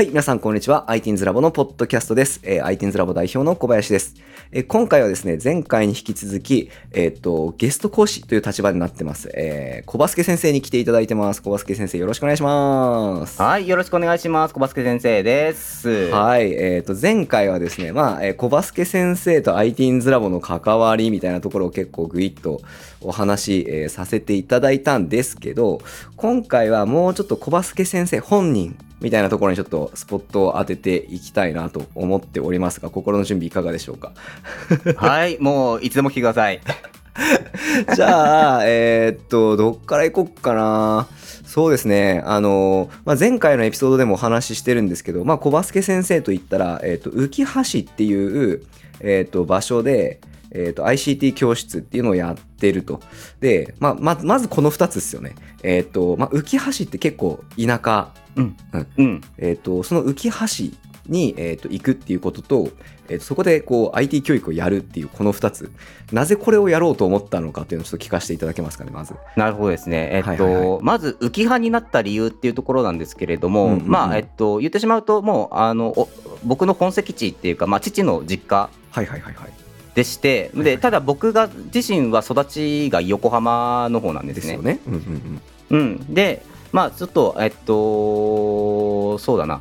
はい、皆さんこんにちは。ITINS ラボのポッドキャストです。えー、ITINS ラボ代表の小林です。えー今回はですね、前回に引き続き、えーっと、ゲスト講師という立場になってます。えー、小バスケ先生に来ていただいてます。小バスケ先生よろしくお願いします。はい、よろしくお願いします。小バスケ先生です。はい、えーっと、前回はですね、まあ、えー小バスケ先生と ITINS ラボの関わりみたいなところを結構グイッとお話、えーさせていただいたんですけど、今回はもうちょっと小バスケ先生本人みたいなところにちょっとスポットを当てていきたいなと思っておりますが、心の準備いかがでしょうか？はい、もういつでも来てください。じゃあ、えーっと、どっから行こっかな？そうですね。あの、まあ、前回のエピソードでもお話ししてるんですけど、まあ、小バスケ先生といったら、えーっと、浮橋っていう、えーっと、場所で、えーっと、ICT 教室っていうのをやってると。で、まあ、ま、まずこの2つですよね。えーっと、まあ、浮橋って結構田舎うん。うん。えー、とその浮橋に、えー、と行くっていうことと,、えーとそこでこう IT 教育をやるっていうこの2つなぜこれをやろうと思ったのかっていうのをちょっと聞かせていただけますかねまず。なるほどですね。えっと、はいはいはまず浮き葉になった理由っていうところなんですけれども、うんうんうんまあ、えっと、言ってしまうと、もう、あの、お僕の本籍地っていうか、まあ、父の実家はいはいはいはい。でして、はいで、ただ僕が自身は育ちが横浜の方なんでねです。ね。うんうんうんうん、で、まあ、ちょっと、えっと、そうだな。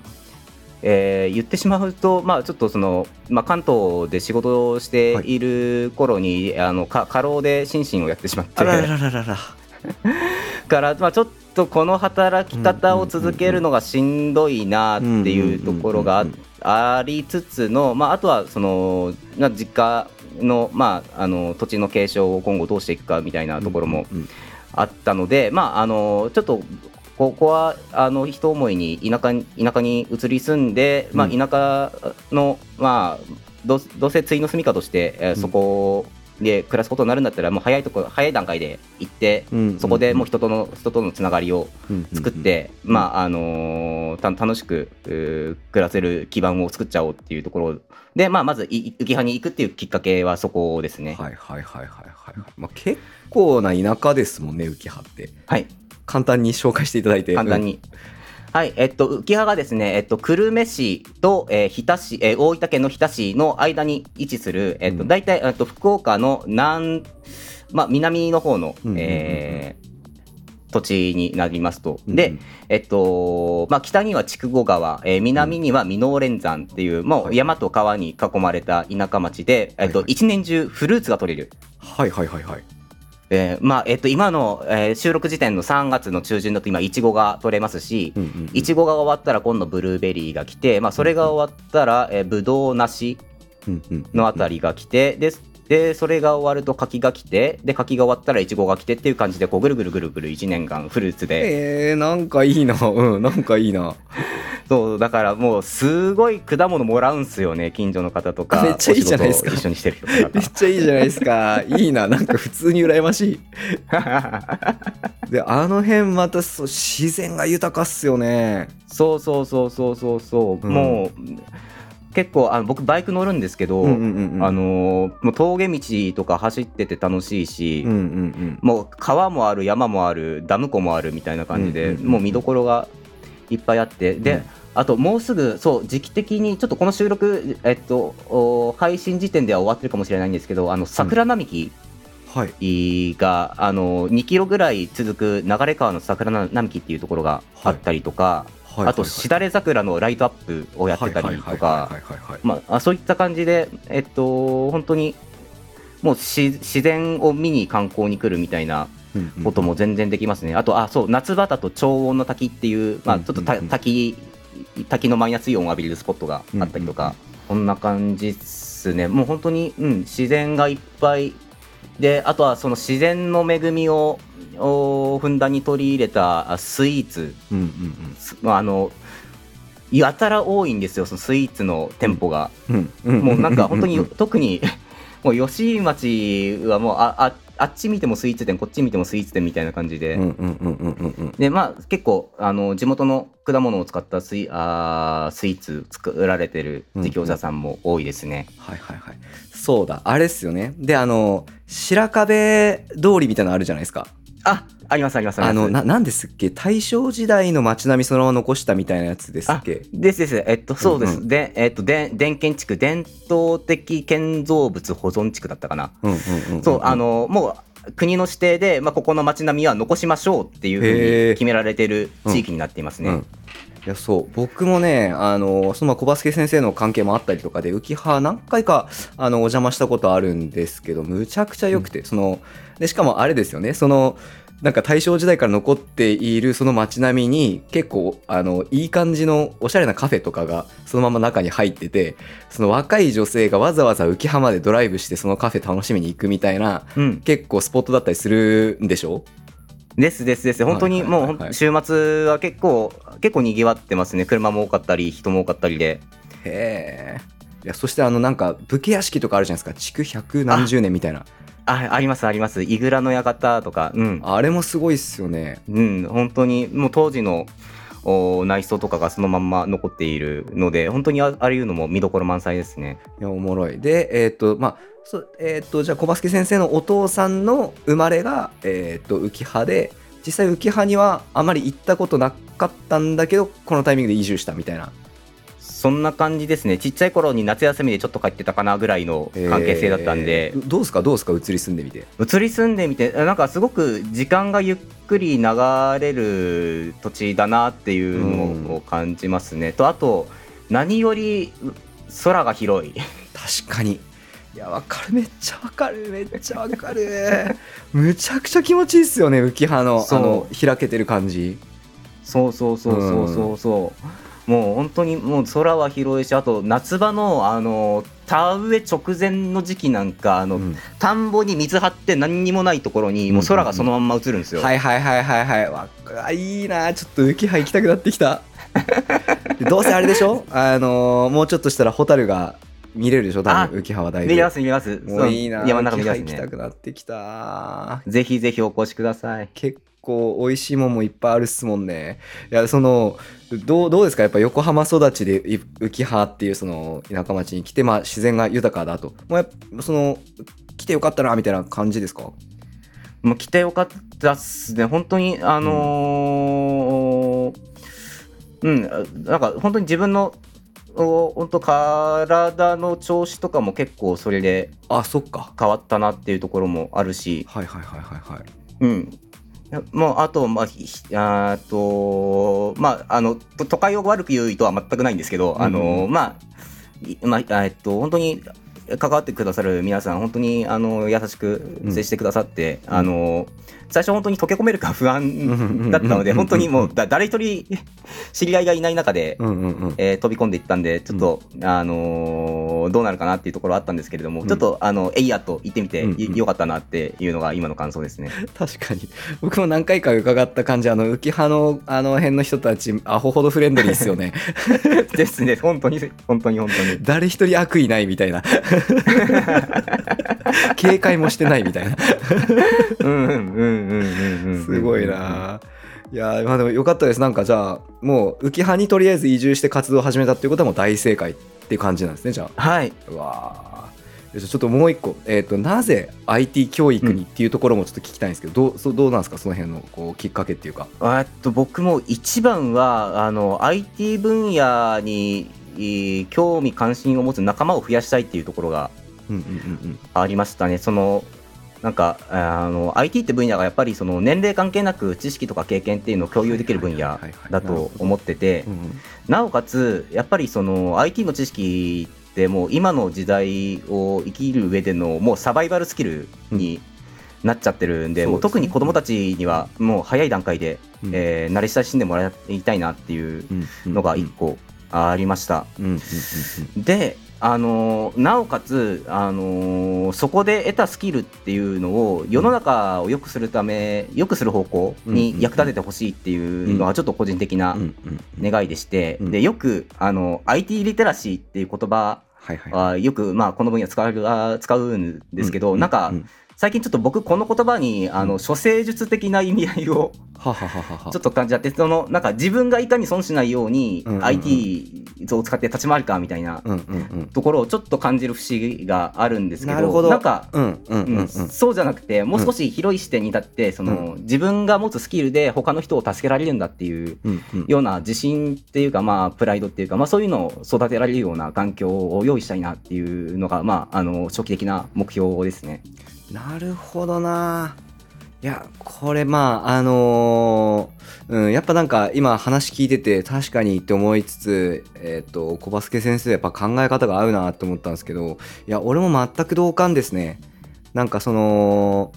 えー言ってしまうと、まあ、ちょっとその、まあ、関東で仕事をしている頃に、あのか過労で心身をやってしまってあらららららら。から、まあ、ちょっとこの働き方を続けるのがしんどいなっていうところがありつつの、まあ、あとはそのまあ実家の,、まあ、あの土地の継承を今後どうしていくかみたいなところもあったので、まあ、あのちょっとここはあの一思いに田舎に田舎に移り住んで、まあ、うん。田舎の、まあ、どうどうせ次の住みかとして、えーそこで暮らすことになるんだったらもう早いとこ早い段階で行って、そこでもう人との人とのつながりをうん作って、まああのーた楽しく暮らせる基盤を作っちゃおうっていうところで、まあ、まずい浮き葉に行くっていうきっかけはそこですね。はいはいはいはいはい。まあ、結構な田舎ですもんね浮葉って。はい簡単に紹介していただいて。簡単に。はい、えっと、浮葉がですね、えっと、久留米市と、えー日田市、えー大分県の日田市の間に位置する、えっと、うん大体、えっと、福岡の南、まあ、南の方の、えー土地になりますと。うんで、えっと、まあ、北には筑後川、えー南には箕面連山っていう、もはいう山と川に囲まれた田舎町で、えっと、はいはい一年中フルーツが取れる。はいはいはいはい。えーまあ、えっと、今の、えー収録時点の3月の中旬だと今、いちごが取れますし、いちごが終わったら今度ブルーベリーが来て、まあ、それが終わったら、えー、ぶどう梨のあたりが来て、ででそれが終わると柿が来てで柿が終わったらいちごが来てっていう感じでこうぐるぐるぐるぐる1年間フルーツで、えー、なんかいいな。うん、なんかいいな。そうだからもうすごい果物もらうんすよね近所の方とかめっちゃいいじゃないですか一緒にしてる人とめっちゃいいじゃないですか。いいな。なんか普通に羨ましい。か で、あの辺またそう自然が豊かっすよね。そうそうそうそうそうそう、うんもう結構あの僕バイク乗るんですけど、うんうんうんうん。あのーもう峠道とか走ってて楽しいし、うんうんうん。もう川もある山もあるダム湖もあるみたいな感じで、うんうんうんもう見どころがいっぱいあってで、うん。あともうすぐそう時期的にちょっとこの収録、えっと、お配信時点では終わってるかもしれないんですけどあの桜並木はい。が、あの2キロぐらい続く流川の桜並木っていうところがあったりとか、はい。あとしだれ桜のライトアップをやってたりとかそういった感じでえっと本当にもうし自然を見に観光に来るみたいなうんうんことも全然できますね。あと、あ、そう、夏場だと超温の滝っていう、まあ、うんちょっとたうんうん滝、滝のマイナスイオンを浴びれるスポットがあったりとか、こんな感じっすね。もう本当に、うん、自然がいっぱいで、あとはその自然の恵みを、おふんだんに取り入れたあスイーツ、うんうんすまああの、やたら多いんですよ、そのスイーツの店舗が。うんうんもうなんか本当に特に もう吉井町はもうあああっち見てもスイーツ店こっち見てもスイーツ店みたいな感じで、うんうんうんうんうんうん。でまあ結構あの地元の果物を使ったスイあースイーツ作られてる事業者さんも多いですね、はいはいはい。そうだ。あれっすよね。であの白壁通りみたいなのあるじゃないですかあありますありますありますあのななんですっけ？大正時代の街並みそのまま残したみたいなやつですっけ？ですです。えっと、そうです。うんうで、えっと、で、伝建地区、伝統的建造物保存地区だったかな。うんうんうんうんそう、あの、もう、国の指定で、まあ、ここの街並みは残しましょうっていうふうへにー決められている地域になっていますね。うんいやそう。僕もねあのそのまあ小バスケ先生の関係もあったりとかで浮葉何回かあのお邪魔したことあるんですけどむちゃくちゃ良くて、そのでしかもあれですよね。そのなんか大正時代から残っているその街並みに結構あのいい感じのおしゃれなカフェとかがそのまま中に入っててその若い女性がわざわざ浮葉までドライブしてそのカフェ楽しみに行くみたいなうん。結構スポットだったりするんでしょ？ですですです。本当にもう週末は結構、結構賑わってますね。車も多かったり、人も多かったりで。へえ。いやそしてあのなんか武家屋敷とかあるじゃないですか築百何十年みたいなあ、ありますあります。イグラの館とか、うん。あれもすごいっすよねうん、本当にもう当時のお内装とかがそのまんま残っているので本当にあああいうのも見どころ満載ですね。いやおもろいでえっ、とまあそえっ、とじゃあ小バスケ先生のお父さんの生まれがえっ、と浮葉で実際浮葉にはあまり行ったことなかったんだけどこのタイミングで移住したみたいな。そんな感じですね。ちっちゃい頃に夏休みでちょっと帰ってたかなぐらいの関係性だったんで。え、ーどどうですか？どうですか？移り住んでみて。移り住んでみてなんかすごく時間がゆっくり流れる土地だなっていうのを感じますね。とあと何より空が広い。確かにいやわかる。めっちゃわかる。めっちゃわかる。むちゃくちゃ気持ちいいっすよね浮葉のあの開けてる感じ。そうそうそうそうそうそう。もう本当にもう空は広いしあと夏場のあの田植え直前の時期なんかあの、うん。田んぼに水張って何にもないところにもう空がそのまんま映るんですよ。はいはいはいはいはい。わあいいな。ちょっと浮葉行きたくなってきた。で どうせあれでしょ？あのーもうちょっとしたらホタルが見れるでしょ？多あ分浮葉はだいぶ。見れます見れます。もういいな。山の中見れます浮葉行きたね。くなってきた。ぜひぜひお越しください。結構美味しいもんもいっぱいあるっすもんね。いやそのどうどうですか？やっぱ横浜育ちでい浮葉っていうその田舎町に来てまあ自然が豊かだと。もうやっぱその来てよかったなみたいな感じですか？もう来てよかったっすね。本当に、あのーうん、なんか本当に自分の、お本当体の調子とかも結構それであそっか変わったなっていうところもあるし、はいはいはいはいはいうん。もうあと、まあ、あと、まあ、あの、都会を悪く言う意図は全くないんですけど、あうんうんの、まあ、まあ、えっと、本当に関わってくださる皆さん、本当に、あの、優しく接してくださって、うんあの、最初本当に溶け込めるか不安だったので、うん本当にもうだ誰一人知り合いがいない中で、えー飛び込んでいったんで、ちょっと、あのーどうなるかなっていうところはあったんですけれども、うん。ちょっと、あの、えいやと言ってみて、よかったなっていうのが今の感想ですね。確かに。僕も何回か伺った感じあの浮葉のあの辺の人たちアホほどフレンドリーですよね。ですね、本当に、本当に、本当に。誰一人悪意ないみたいな 警戒もしてないみたいな。うんうんうんうん。すごい。な。いやまあでもよかったです。なんかじゃあもう浮葉にとりあえず移住して活動を始めたっていうことはもう大正解っていう感じなんですねじゃはい。あうわちょっともう一個、えー、となぜ IT 教育にっていうところもちょっと聞きたいんですけど、どうそうどうなんですか？その辺のこうきっかけっていうか。えっと、僕も一番は、あの、IT 分野に、えー興味関心を持つ仲間を増やしたいっていうところがありましたね。その、なんか、あの、IT って分野がやっぱりその年齢関係なく知識とか経験っていうのを共有できる分野だと思っててなおかつ、やっぱりその IT の知識ってもう今の時代を生きる上でのもうサバイバルスキルになっちゃってるんで、うんもう特に子供たちにはもう早い段階で、うん。えー慣れ親しんでもらいたいなっていううんのが一個ありました。で、あのーなおかつ、あのーそこで得たスキルっていうのを世の中を良くするため、良くする方向に役立ててほしいっていうのはちょっと個人的なうんうんうん。願いでして、うんでよくあの IT リテラシーっていう言葉はいはいはよく、まあ、この分野使うあ使うんですけど、うなんか、うん最近ちょっと僕この言葉にあの処世術的な意味合いをははは ちょっと感じあって、その、なんか自分がいかに損しないように IT を使って立ち回るかみたいなところをちょっと感じる節があるんですけど、なんか、そうじゃなくて、もう少し広い視点に立って、その、自分が持つスキルで他の人を助けられるんだっていうような自信っていうか、まあ、プライドっていうか、まあ、そういうのを育てられるような環境を用意したいなっていうのが、まあ、あの、長期的な目標ですね。なるほどな。いやこれまああのーうんやっぱなんか今話聞いてて確かにって思いつつえっ、と小バスケ先生やっぱ考え方が合うなって思ったんですけどいや俺も全く同感ですね。なんかその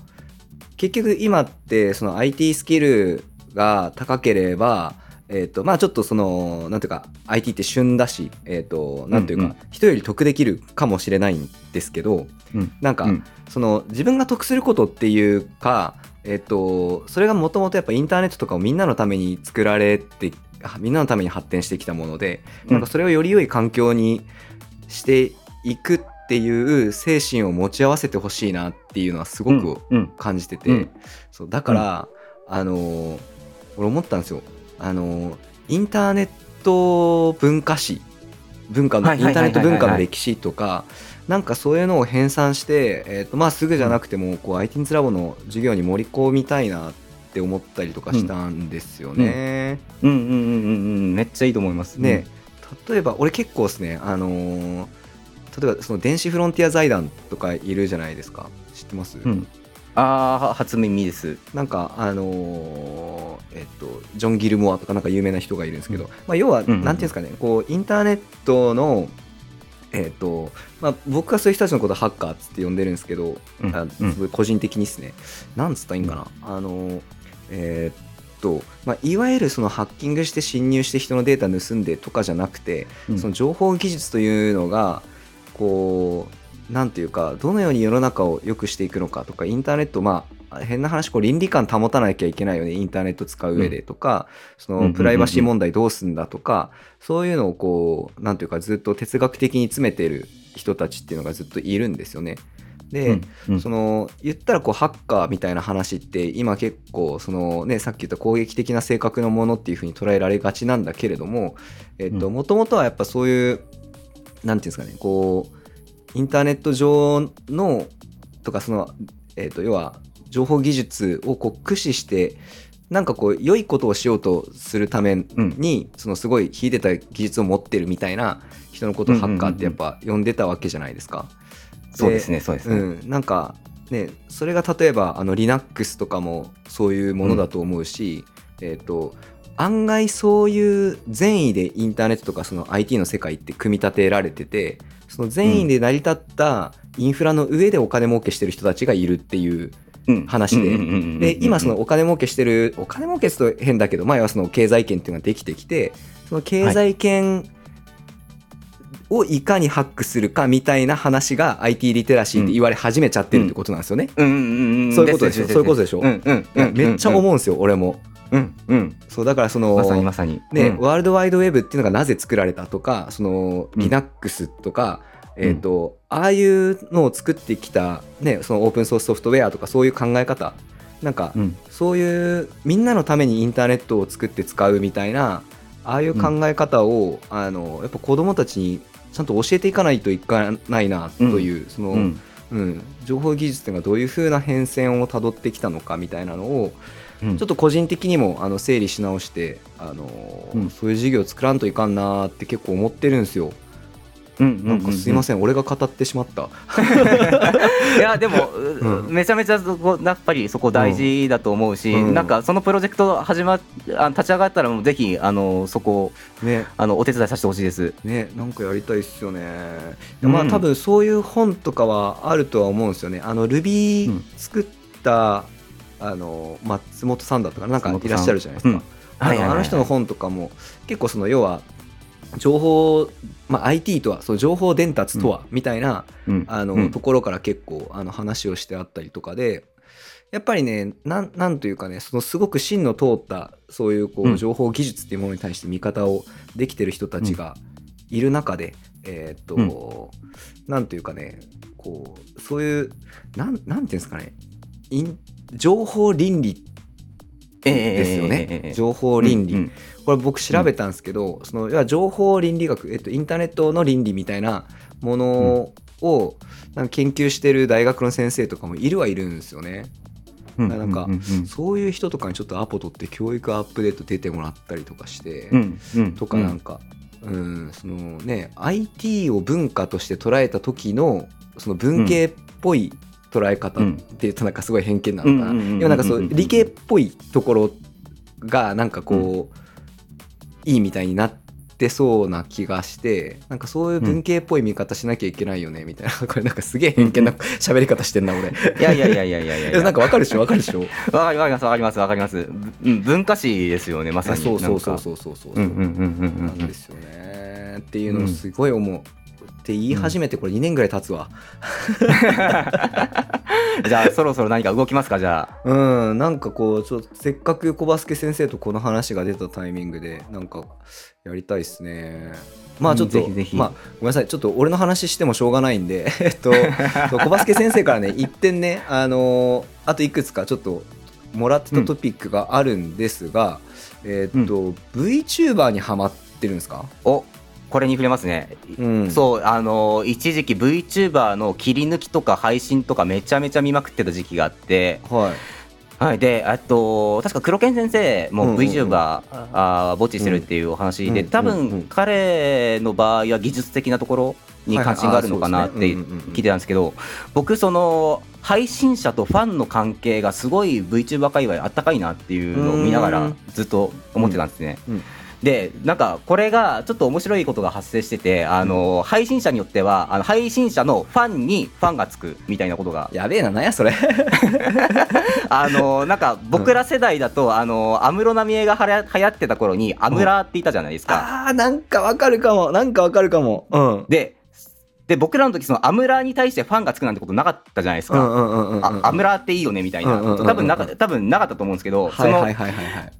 結局今ってその IT スキルが高ければえっ、とまあちょっとそのなんていうか IT って旬だしえっ、となんていうか、うんうん。人より得できるかもしれないんですけどうん。なんか、うん。その自分が得することっていうか、えっと、それがもともとやっぱインターネットとかをみんなのために作られてあみんなのために発展してきたもので、なんかそれをより良い環境にしていくっていう精神を持ち合わせてほしいなっていうのはすごくうん。うん。感じてて、うんそうだから、あの俺思ったんですよあのインターネット文化史文化のインターネット文化の歴史とかなんかそういうのを編纂して、えーとまあ、すぐじゃなくてもこう ITINS ラボの授業に盛り込みたいなって思ったりとかしたんですよね。うん。うん。うん。うん。うん。めっちゃいいと思います。ね例えば俺結構ですねあのー例えばその電子フロンティア財団とかいるじゃないですか知ってます、うん。うん。ああ、初耳です。なんかあのーえっとジョン・ギルモアとかなんか有名な人がいるんですけど、うん。まあ、要はんうんなんていうんですかねこうインターネットのえっとまあ、僕はそういう人たちのことをハッカーって呼んでるんですけど、うんあうん。すごい個人的にですね。なんつったらいいんかな、あのーえーっとまあ、いわゆるそのハッキングして侵入して人のデータ盗んでとかじゃなくて、うん。その情報技術というのがこうなんていうかどのように世の中を良くしていくのかとかインターネットまあ変な話こう倫理観保たなきゃいけないよねインターネット使う上でとか、そうんうんうんうん。のプライバシー問題どうすんだとか、そういうのをこうなんていうかずっと哲学的に詰めてる人たちっていうのがずっといるんですよね。で、うんうん。その言ったらこうハッカーみたいな話って今結構その、ね、さっき言った攻撃的な性格のものっていうふうに捉えられがちなんだけれどもうん。もともとはやっぱそういうなんていうんですかねこうインターネット上のとかその、えっと要は情報技術をこう駆使してなんかこう良いことをしようとするために、そのすごい秀でた技術を持ってるみたいな人のことをハッカーってやっぱ呼んでたわけじゃないですか。そうですね、そうですね。うん、なんかねそれが例えばあの Linux とかもそういうものだと思うし、えっ、と案外そういう善意でインターネットとかその IT の世界って組み立てられててその善意で成り立ったインフラの上でお金儲けしてる人たちがいるっていううん。話で。で今そのお金儲けしてるお金儲けすると変だけど前はその経済圏っていうのができてきてその経済圏をいかにハックするかみたいな話が IT リテラシーって言われ始めちゃってるってことなんですよね。そういうことでしょ？そういうことでしょ？めっちゃ思ううんですよ俺も。うんうん。そうだからそのまさにまさに。ね、うん。ワールドワイドウェブっていうのがなぜ作られたとかそのうん。Linux とか、えーとああいうのを作ってきた、ね、そのオープンソースソフトウェアとかそういう考え方なんか、うん。そういうみんなのためにインターネットを作って使うみたいなああいう考え方を、あのやっぱ子どもたちにちゃんと教えていかないといかないなという、その、うん。うん、情報技術っていうのがどういうふうな変遷をたどってきたのかみたいなのをうん。ちょっと個人的にもあの整理し直して、あのうん。そういう授業を作らんといかんなーって結構思ってるんですよ。うんなんかすいませせん、俺が語ってしまった。ん いやでもうん。めちゃめちゃそこやっぱりそこ大事だと思うしうん。なんかそのプロジェクト始まあ立ち上がったらもうぜひあのそこね、あのお手伝いさせてほしいです。ね、なんかやりたいっすよね。いやまあうん多分そういう本とかはあるとは思うんですよね。あの Ruby うん。作った、あの松本さんだったかな？なんかいらっしゃるじゃないですか。あの人の本とかも結構その要は情報、まあ、IT とはその情報伝達とはみたいな、うん。あのうん。ところから結構あの話をしてあったりとかでやっぱりねなんなんというかねそのすごく芯の通ったそういうこううん。情報技術っていうものに対して見方をできてる人たちがいる中で、えーっと、なんというかねこうそういうなんなんていうんですかねイン情報倫理ですよね、ええ情報倫理、うんうん。これ僕調べたんですけど、その要は情報倫理学、えっと、インターネットの倫理みたいなものをなんか研究してる大学の先生とかもいるはいるんですよね。うんなんかうんうんそういう人とかにちょっとアポ取って教育アップデート出てもらったりとかして、うんうんとかなんか、うん、そのね IT を文化として捉えた時のその文系っぽい捉え方っていうとなんかすごい偏見なのかな、うんうんうんうんでもなんかそう理系っぽいところがなんかこう、いいみたいになってそうな気がしてなんかそういう文系っぽい見方しなきゃいけないよねみたいな これなんかすげえ偏見な喋り方してんな俺。いやいやいやいやいやいやいやなんかわかるでしょ？わかるでしょ？わかりわかりますわかりますわかります。うん文化史ですよねまさに。そうそうそうう。そうそうそう。うんうんうんうんうんなんですよね。っていうのをすごい思う。って言い始めてこれ2年ぐらい経つわ。じゃあそろそろ何か動きますか？じゃあ。うん、なんかこう、ちょっとせっかく小バスケ先生とこの話が出たタイミングで、なんかやりたいっすね。まあちょっと、うんぜひぜひまあごめんなさい、ちょっと俺の話してもしょうがないんで、えっと、小バスケ先生からね、一点ね、あのーあといくつかちょっともらってたトピックがあるんですが、えっと、VTuber にハマってるんですか？おこれに触れますね。うん。そうあの一時期 VTuber の切り抜きとか配信とかめちゃめちゃ見まくってた時期があって、はい。はい、であと確か黒犬先生もうん。うん。うん VTuber、してるっていうお話で、うん。多分彼の場合は技術的なところに関心があるのかなって聞いてたんですけど僕その配信者とファンの関係がすごい VTuber 界隈あったかいなっていうのを見ながらうんずっと思ってたんですね。うん。うんでなんかこれがちょっと面白いことが発生しててあの配信者によってはあの配信者のファンにファンがつくみたいなことがやべえな、なんやそれ。あのなんか僕ら世代だと、あの安室奈美恵がはや流行ってた頃にアムラーって言ったじゃないですか。あー、なんかわかるかも。なんかわかるかも。うん。でで僕らの時そのアムラーに対してファンがつくなんてことなかったじゃないですか。うんうんうんうんうん。あアムラーっていいよねみたいなうんうんうんうん多分なか多分なかったと思うんですけど、はいはいはいはい。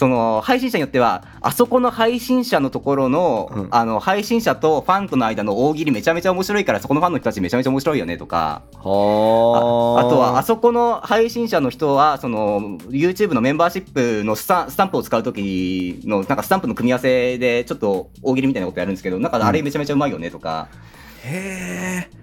その配信者によってはあそこの配信者のところの,、うん。あの配信者とファンとの間の大喜利めちゃめちゃ面白いからそこのファンの人たちめちゃめちゃ面白いよねとか。あはあとはあそこの配信者の人はその YouTube のメンバーシップのスタスタンプを使う時のなんかスタンプの組み合わせでちょっと大喜利みたいなことやるんですけどなんかあれめちゃめちゃうまいよねとか、へえ。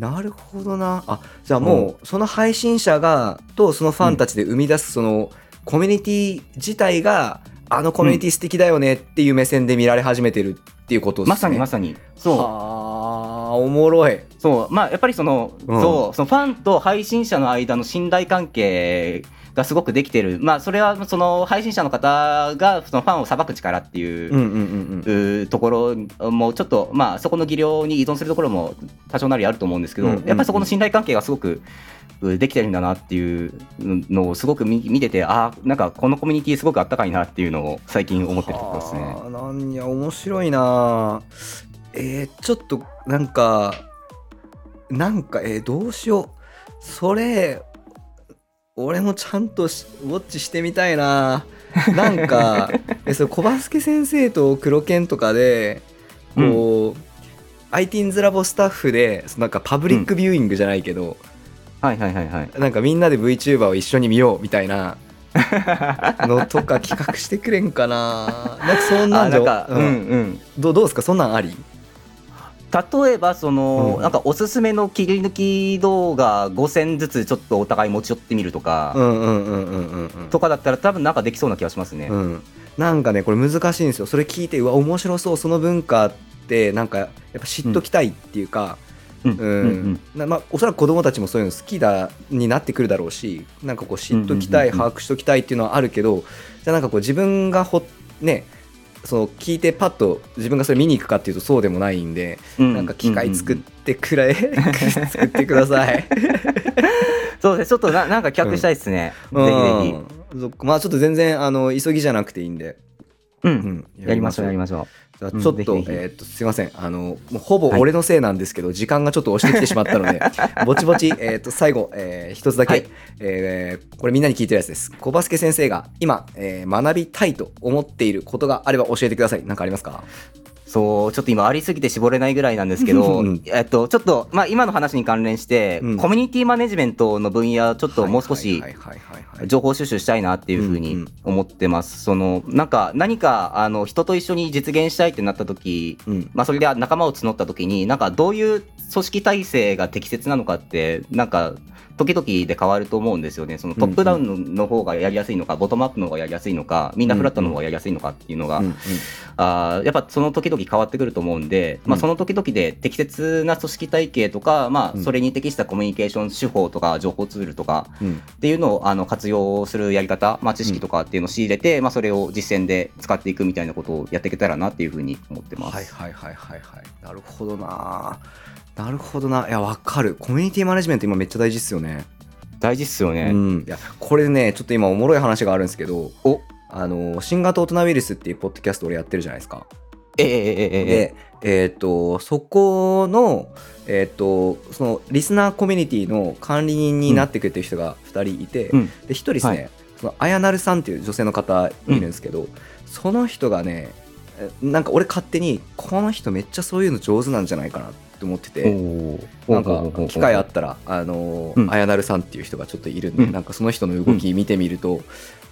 なるほどな。あじゃあもうその配信者がとそのファンたちで生み出すそのコミュニティ自体があのコミュニティ素敵だよねっていう目線で見られ始めてるっていうことですね。まさにまさに。そう。はあおもろい。そう。まあやっぱりその,、うん。そう。そのファンと配信者の間の信頼関係がすごくできてる。まあそれはその配信者の方がそのファンを裁く力っていう、ところもちょっとまあそこの技量に依存するところも多少なりあると思うんですけど、やっぱりそこの信頼関係がすごくうできてるんだなっていうのをすごく見見ててあーなんかこのコミュニティすごくあったかいなっていうのを最近思ってるところですね。はあなんや面白いな。えー、ちょっとなんかなんかえー、どうしよう。それ俺もちゃんとしウォッチしてみたいな。なんか えそれ小バスケ先生と黒犬とかでこう、ITINS ラボスタッフでそのなんかパブリックビューイングじゃないけど、はいはいはいはい。なんかみんなで VTuber を一緒に見ようみたいなのとか企画してくれんかな。なんかそんなんじゃあなんか、ううんんうん。どうどうですか？そんなんあり？例えばその、うんなんかおすすめの切り抜き動画5選ずつちょっとお互い持ち寄ってみるとか、とかだったら多分なんかできそうな気がしますね。うん、なんかねこれ難しいんですよ。それ聞いてうわ面白そうその文化ってなんかやっぱ知っときたいっていうか、うん。うん。うんなまあ、おそらく子供たちもそういうの好きだになってくるだろうしなんかこう知っときたい、把握しときたいっていうのはあるけどじゃあなんかこう自分がほねその聞いてパッと自分がそれ見に行くかっていうとそうでもないんで、うん。なんか機械作っうんうん。てくれ、作ってください。そうですね。ちょっとななんか企画したいですね、ぜひぜひ。うんそっか。まあちょっと全然あの急ぎじゃなくていいんで、うん。うん。やりましょう。やりましょうんちょっと、ぜひぜひ。えーっとすいません。あのもうほぼ俺のせいなんですけど、時間がちょっと押してきてしまったので ぼちぼち、えーっと最後、えー一つだけ、はい。えーこれみんなに聞いてるやつです。小バスケ先生が今、えー学びたいと思っていることがあれば教えてください。何かありますか？う。そうちょっと今ありすぎて絞れないぐらいなんですけど、うんえっとちょっとまあ今の話に関連して、うん。コミュニティマネジメントの分野ちょっともう少し情報収集したいなっていうふうにん思ってます。そのなんか何かあの人と一緒に実現したいってなった時、うん。まあそれで仲間を募った時になんかどういう組織体制が適切なのかってなんか時々で変わると思うんですよね。そのトップダウンの方がやりやすいのか、ボトムアップの方がやりやすいのか、みんなフラットの方がやりやすいのかっていうのが、うんうん。あーやっぱその時々変わってくると思うんで、まあ、うん。その時々で適切な組織体系とか、まあ、うん。それに適したコミュニケーション手法とか情報ツールとかうん。っていうのをあの活用するやり方、まあ、知識とかっていうのを仕入れて、まあ、それを実践で使っていくみたいなことをやっていけたらなっていうふうに思ってます。はいはいはいはいはい。なるほどな。なるほどな。いやわかる。コミュニティマネジメント今めっちゃ大事っすよね。大事っすよね。うん。いやこれねちょっと今おもろい話があるんですけどお。あの新型大人ウイルスっていうポッドキャスト俺やってるじゃないですかええええええ。でえっ、とそこのえっ、とそのリスナーコミュニティの管理人になってくれてる人が2人いて、うん。で1人ですね、はい。そのあやなるさんっていう女性の方いるんですけど、その人がねえなんか俺勝手にこの人めっちゃそういうの上手なんじゃないかなって思ってて。なんか機会あったら、あのーうん。あやなるさんっていう人がちょっといるんで、うん。なんかその人の動き見てみると、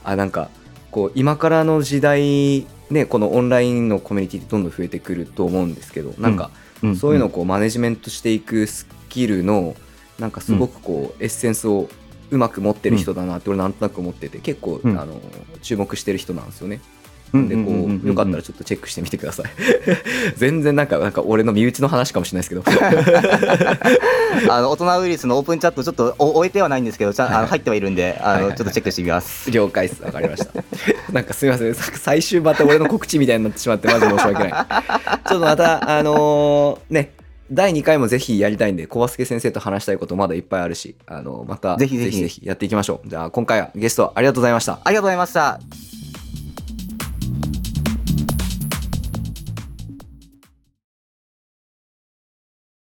あなんかこう今からの時代ねこのオンラインのコミュニティってどんどん増えてくると思うんですけど、なんかん。そういうのをこうマネジメントしていくスキルのなんかすごくこうエッセンスをうまく持ってる人だなって俺なんとなく思ってて結構、うん。あの注目してる人なんですよね。うんでこうよかったらちょっとチェックしてみてください。全然なんかなんか俺の身内の話かもしれないですけど。あの大人ウイルスのオープンチャットちょっとお終えてはないんですけどちゃんあの入ってはいるんであのちょっとチェックしてみます。了解です。わかりました。なんかすみません。さ最終また俺の告知みたいになってしまって、マジ申し訳ない。ちょっとまた、あのーね、第2回もぜひやりたいんで、小バスケ先生と話したいことまだいっぱいあるし、あのまたぜひぜひぜひやっていきましょう。じゃあ、今回はゲストありがとうございました。ありがとうございました。